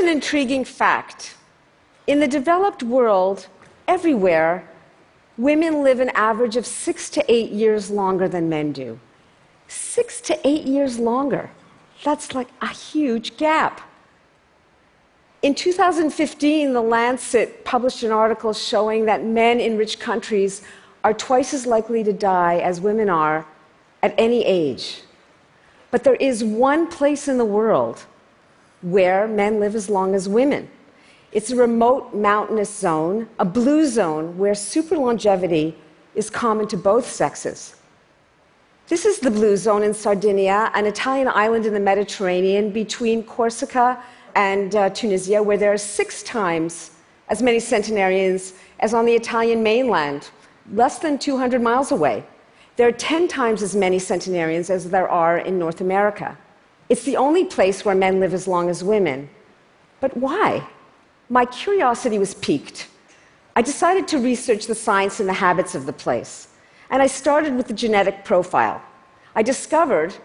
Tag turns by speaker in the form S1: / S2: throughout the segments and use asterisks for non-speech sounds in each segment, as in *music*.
S1: an intriguing fact. In the developed world, everywhere, women live an average of six to eight years longer than men do. Six to eight years longer. That's like a huge gap. In 2015, The Lancet published an article showing that men in rich countries are twice as likely to die as women are at any age. But there is one place in the world where men live as long as women. It's a remote mountainous zone, a blue zone, where super longevity is common to both sexes. This is the blue zone in Sardinia, an Italian island in the Mediterranean between Corsica and uh, Tunisia, where there are six times as many centenarians as on the Italian mainland, less than 200 miles away. There are 10 times as many centenarians as there are in North America. It's the only place where men live as long as women. But why? My curiosity was piqued. I decided to research the science and the habits of the place. And I started with the genetic profile. I discovered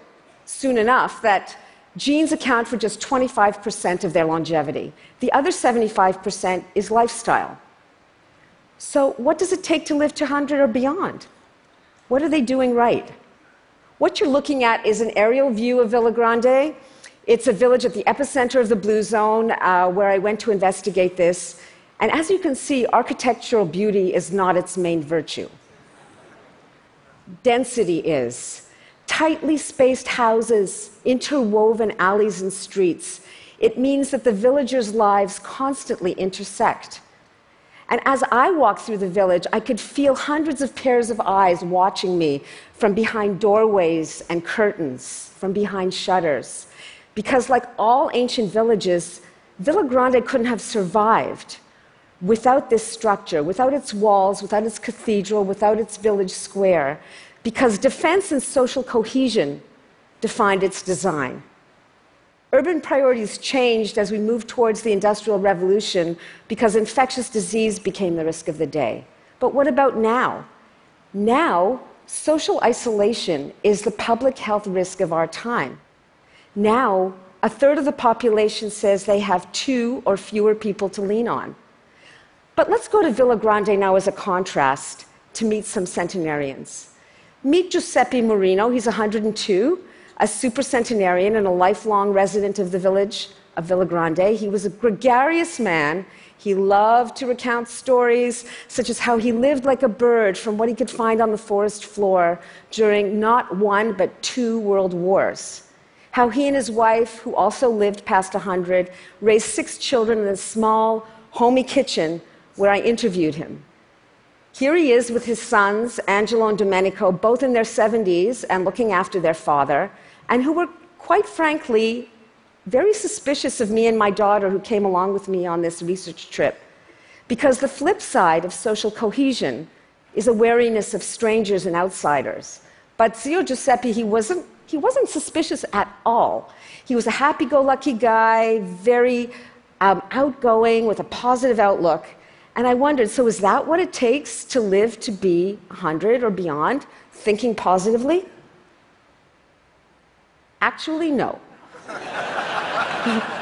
S1: soon enough that genes account for just 25% of their longevity. The other 75% is lifestyle. So, what does it take to live to 100 or beyond? What are they doing right? What you're looking at is an aerial view of Villa Grande. It's a village at the epicenter of the Blue Zone uh, where I went to investigate this. And as you can see, architectural beauty is not its main virtue. Density is tightly spaced houses, interwoven alleys and streets. It means that the villagers' lives constantly intersect. And as I walked through the village, I could feel hundreds of pairs of eyes watching me from behind doorways and curtains, from behind shutters. Because, like all ancient villages, Villa Grande couldn't have survived without this structure, without its walls, without its cathedral, without its village square because defense and social cohesion defined its design. Urban priorities changed as we moved towards the Industrial Revolution because infectious disease became the risk of the day. But what about now? Now, social isolation is the public health risk of our time. Now, a third of the population says they have two or fewer people to lean on. But let's go to Villa Grande now as a contrast to meet some centenarians. Meet Giuseppe Murinu. He's 102, a supercentenarian and a lifelong resident of the village of Villa Grande. He was a gregarious man. He loved to recount stories such as how he lived like a bird from what he could find on the forest floor during not one but two world wars. How he and his wife, who also lived past 100, raised six children in a small, homey kitchen where I interviewed him. Here he is with his sons, Angelo and Domenico, both in their 70s and looking after their father, and who were, quite frankly, very suspicious of me and my daughter who came along with me on this research trip. Because the flip side of social cohesion is a wariness of strangers and outsiders. But Zio Giuseppe, he wasn't, he wasn't suspicious at all. He was a happy go lucky guy, very um, outgoing, with a positive outlook. And I wondered so, is that what it takes to live to be 100 or beyond, thinking positively? Actually, no. *laughs*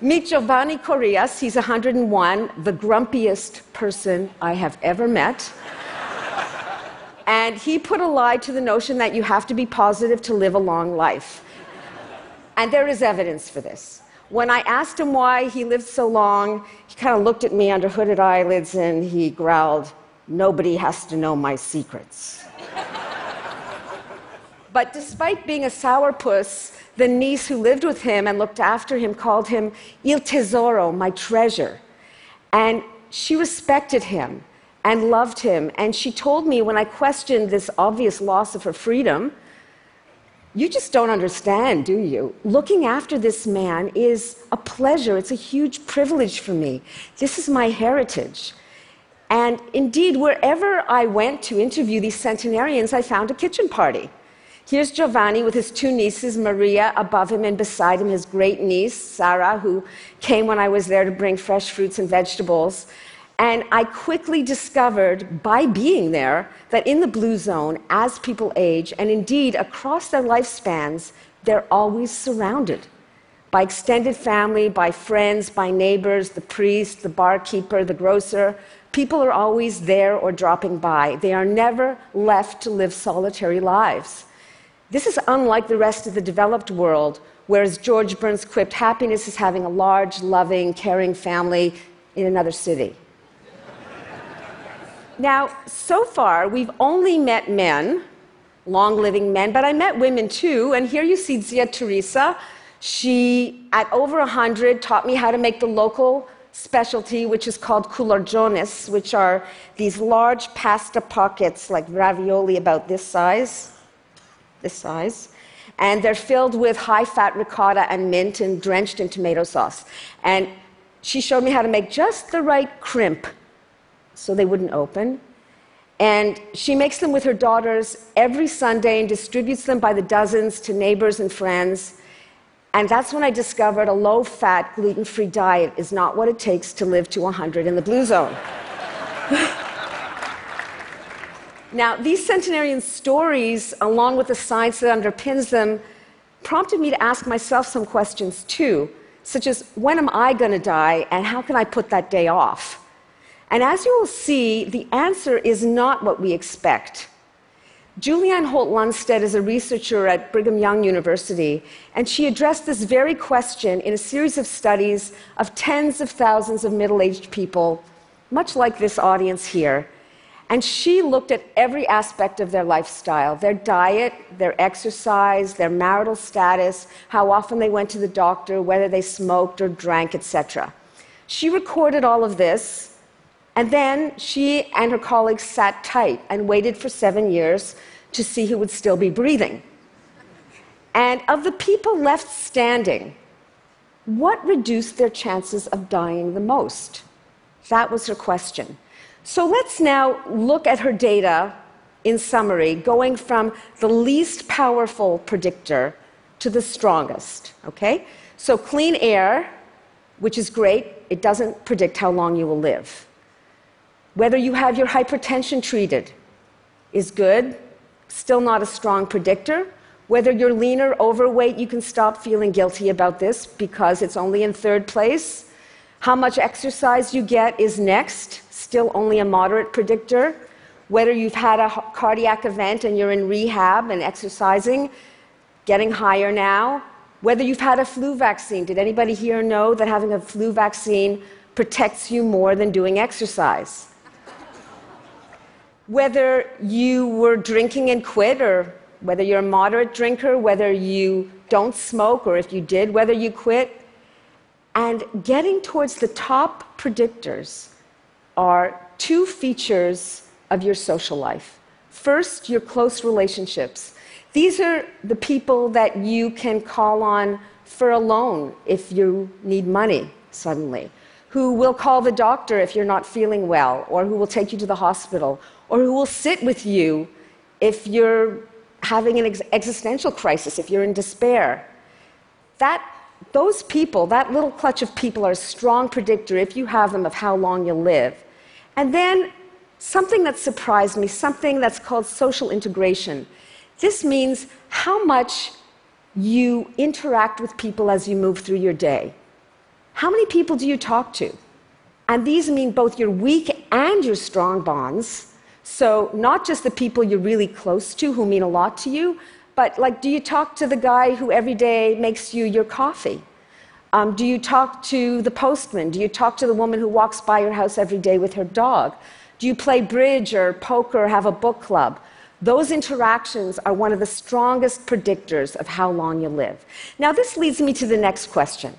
S1: Meet Giovanni Corrias. He's 101, the grumpiest person I have ever met. and he put a lie to the notion that you have to be positive to live a long life. And there is evidence for this. When I asked him why he lived so long, he kind of looked at me under hooded eyelids and he growled, Nobody has to know my secrets. but despite being a sourpuss, the niece who lived with him and looked after him called him Il Tesoro, my treasure. And she respected him and loved him. And she told me when I questioned this obvious loss of her freedom, you just don't understand, do you? Looking after this man is a pleasure. It's a huge privilege for me. This is my heritage. And indeed, wherever I went to interview these centenarians, I found a kitchen party. Here's Giovanni with his two nieces, Maria above him and beside him, his great niece, Sarah, who came when I was there to bring fresh fruits and vegetables. And I quickly discovered by being there that in the blue zone, as people age, and indeed across their lifespans, they're always surrounded by extended family, by friends, by neighbors, the priest, the barkeeper, the grocer. People are always there or dropping by. They are never left to live solitary lives. This is unlike the rest of the developed world, whereas George Burns quipped, happiness is having a large, loving, caring family in another city. Now, so far, we've only met men, long living men, but I met women too, and here you see Zia Teresa. She, at over 100, taught me how to make the local specialty, which is called culurgiones, which are these large pasta pockets, like ravioli about this size, this size, and they're filled with high fat ricotta and mint and drenched in tomato sauce. And she showed me how to make just the right crimp so they wouldn't open. And she makes them with her daughters every Sunday and distributes them by the dozens to neighbors and friends. And that's when I discovered a low fat, gluten free diet is not what it takes to live to 100 in the blue zone. *laughs* Now, these centenarian stories, along with the science that underpins them, prompted me to ask myself some questions too, such as when am I going to die and how can I put that day off? And as you will see, the answer is not what we expect. Julianne Holt Lunstad is a researcher at Brigham Young University, and she addressed this very question in a series of studies of tens of thousands of middle aged people, much like this audience here. And she looked at every aspect of their lifestyle their diet, their exercise, their marital status, how often they went to the doctor, whether they smoked or drank, etc. She recorded all of this, and then she and her colleagues sat tight and waited for seven years to see who would still be breathing. And of the people left standing, what reduced their chances of dying the most? That was her question. So let's now look at her data in summary, going from the least powerful predictor to the strongest. Okay? So, clean air, which is great, it doesn't predict how long you will live. Whether you have your hypertension treated is good, still not a strong predictor. Whether you're lean or overweight, you can stop feeling guilty about this because it's only in third place. How much exercise you get is next still only a moderate predictor. Whether you've had a cardiac event and you're in rehab and exercising, getting higher now. Whether you've had a flu vaccine. Did anybody here know that having a flu vaccine protects you more than doing exercise? Whether you were drinking and quit, or whether you're a moderate drinker, whether you don't smoke, or if you did, whether you quit. And getting towards the top predictors are two features of your social life. First, your close relationships. These are the people that you can call on for a loan if you need money suddenly, who will call the doctor if you're not feeling well, or who will take you to the hospital, or who will sit with you if you're having an ex- existential crisis, if you're in despair. That those people, that little clutch of people, are a strong predictor, if you have them, of how long you'll live. And then something that surprised me, something that's called social integration. This means how much you interact with people as you move through your day. How many people do you talk to? And these mean both your weak and your strong bonds. So, not just the people you're really close to who mean a lot to you, but like, do you talk to the guy who every day makes you your coffee? Um, do you talk to the postman? Do you talk to the woman who walks by your house every day with her dog? Do you play bridge or poker or have a book club? Those interactions are one of the strongest predictors of how long you live. Now, this leads me to the next question.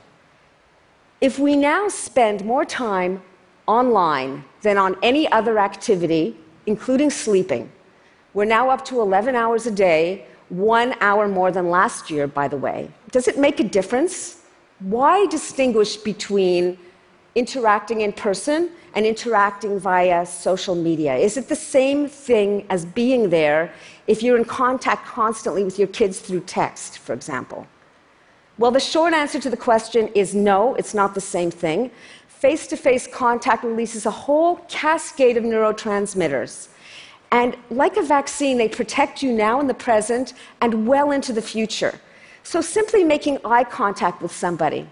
S1: If we now spend more time online than on any other activity, including sleeping, we're now up to 11 hours a day one hour more than last year, by the way. Does it make a difference? Why distinguish between interacting in person and interacting via social media? Is it the same thing as being there if you're in contact constantly with your kids through text, for example? Well, the short answer to the question is no, it's not the same thing. Face to face contact releases a whole cascade of neurotransmitters and like a vaccine, they protect you now in the present and well into the future. So, simply making eye contact with somebody,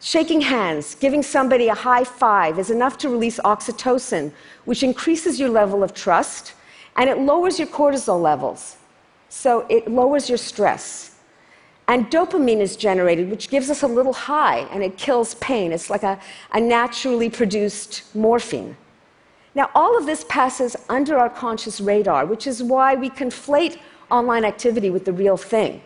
S1: shaking hands, giving somebody a high five is enough to release oxytocin, which increases your level of trust and it lowers your cortisol levels. So, it lowers your stress. And dopamine is generated, which gives us a little high and it kills pain. It's like a, a naturally produced morphine. Now, all of this passes under our conscious radar, which is why we conflate online activity with the real thing.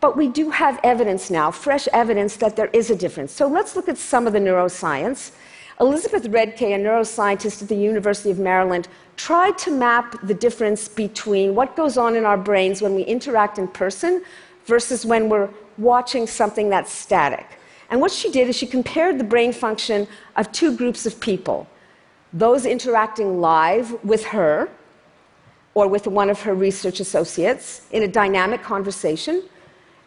S1: But we do have evidence now, fresh evidence, that there is a difference. So let's look at some of the neuroscience. Elizabeth Redcay, a neuroscientist at the University of Maryland, tried to map the difference between what goes on in our brains when we interact in person versus when we're watching something that's static. And what she did is she compared the brain function of two groups of people those interacting live with her or with one of her research associates in a dynamic conversation.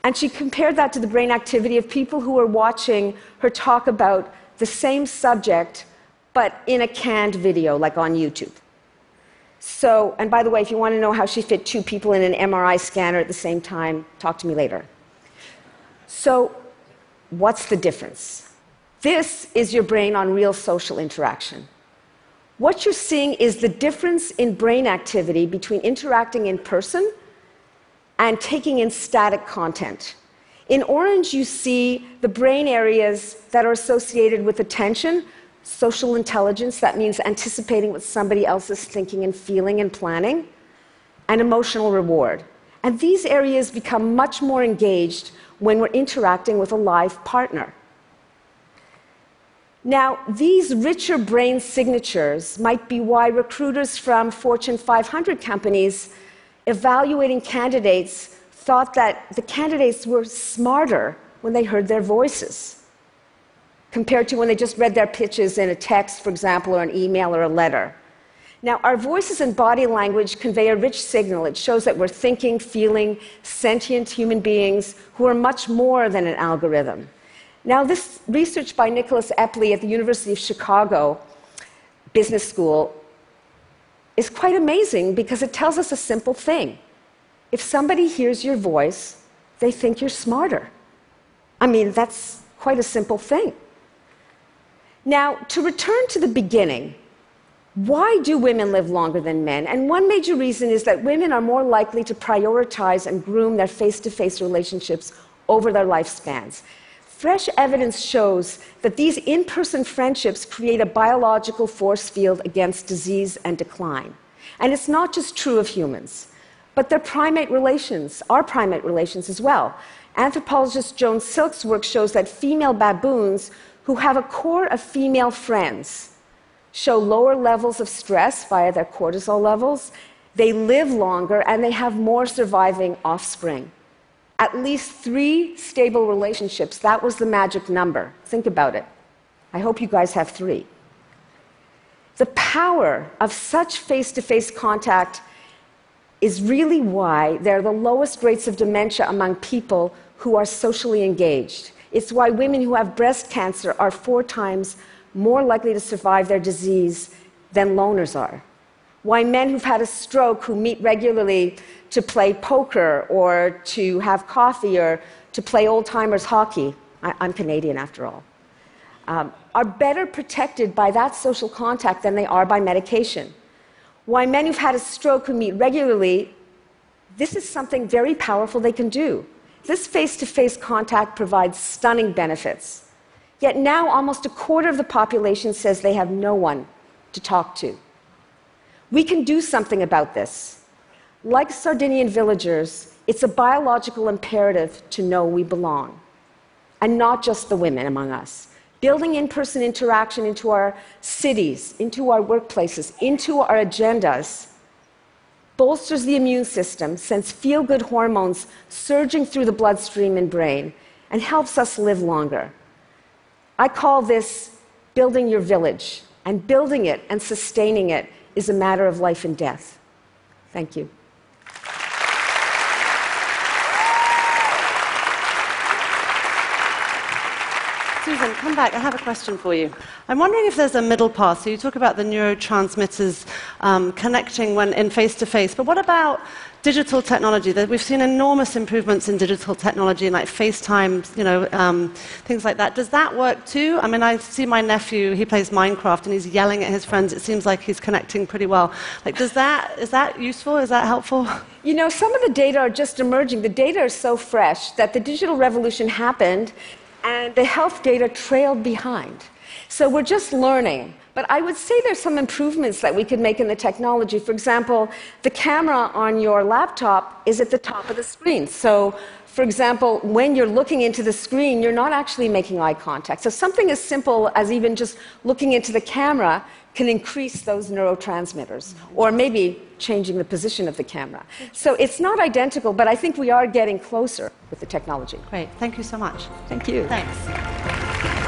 S1: And she compared that to the brain activity of people who were watching her talk about the same subject, but in a canned video, like on YouTube. So, and by the way, if you want to know how she fit two people in an MRI scanner at the same time, talk to me later. So, what's the difference? This is your brain on real social interaction. What you're seeing is the difference in brain activity between interacting in person and taking in static content. In orange, you see the brain areas that are associated with attention, social intelligence, that means anticipating what somebody else is thinking and feeling and planning, and emotional reward. And these areas become much more engaged when we're interacting with a live partner. Now, these richer brain signatures might be why recruiters from Fortune 500 companies evaluating candidates thought that the candidates were smarter when they heard their voices compared to when they just read their pitches in a text, for example, or an email or a letter. Now, our voices and body language convey a rich signal. It shows that we're thinking, feeling, sentient human beings who are much more than an algorithm. Now, this research by Nicholas Epley at the University of Chicago Business School is quite amazing because it tells us a simple thing. If somebody hears your voice, they think you're smarter. I mean, that's quite a simple thing. Now, to return to the beginning, why do women live longer than men? And one major reason is that women are more likely to prioritize and groom their face to face relationships over their lifespans. Fresh evidence shows that these in person friendships create a biological force field against disease and decline. And it's not just true of humans, but their primate relations, our primate relations as well. Anthropologist Joan Silk's work shows that female baboons who have a core of female friends show lower levels of stress via their cortisol levels, they live longer, and they have more surviving offspring. At least three stable relationships, that was the magic number. Think about it. I hope you guys have three. The power of such face to face contact is really why there are the lowest rates of dementia among people who are socially engaged. It's why women who have breast cancer are four times more likely to survive their disease than loners are. Why men who've had a stroke who meet regularly to play poker or to have coffee or to play old timers hockey, I, am Canadian after all, um, are better protected by that social contact than they are by medication. Why men who've had a stroke who meet regularly, this is something very powerful they can do. This face to face contact provides stunning benefits. Yet now, almost a quarter of the population says they have no one to talk to. We can do something about this. Like Sardinian villagers, it's a biological imperative to know we belong, and not just the women among us. Building in person interaction into our cities, into our workplaces, into our agendas bolsters the immune system, sends feel good hormones surging through the bloodstream and brain, and helps us live longer. I call this building your village, and building it and sustaining it is a matter of life and death. Thank you.
S2: Come back. I have a question for you. I'm wondering if there's a middle path. So you talk about the neurotransmitters um, connecting when in face to face, but what about digital technology? We've seen enormous improvements in digital technology, like FaceTime, you know, um, things like that. Does that work too? I mean, I see my nephew. He plays Minecraft and he's yelling at his friends. It seems like he's connecting pretty well. Like, does that is that useful? Is that helpful? *laughs*
S1: You know, some of the data are just emerging. The data is so fresh that the digital revolution happened and the health data trailed behind. So we're just learning. But I would say there's some improvements that we could make in the technology. For example, the camera on your laptop is at the top of the screen. So, for example, when you're looking into the screen, you're not actually making eye contact. So, something as simple as even just looking into the camera can increase those neurotransmitters, or maybe changing the position of the camera. So it's not identical, but I think we are getting closer with the technology.
S2: Great. Thank you so much.
S1: Thank you.
S2: Thanks.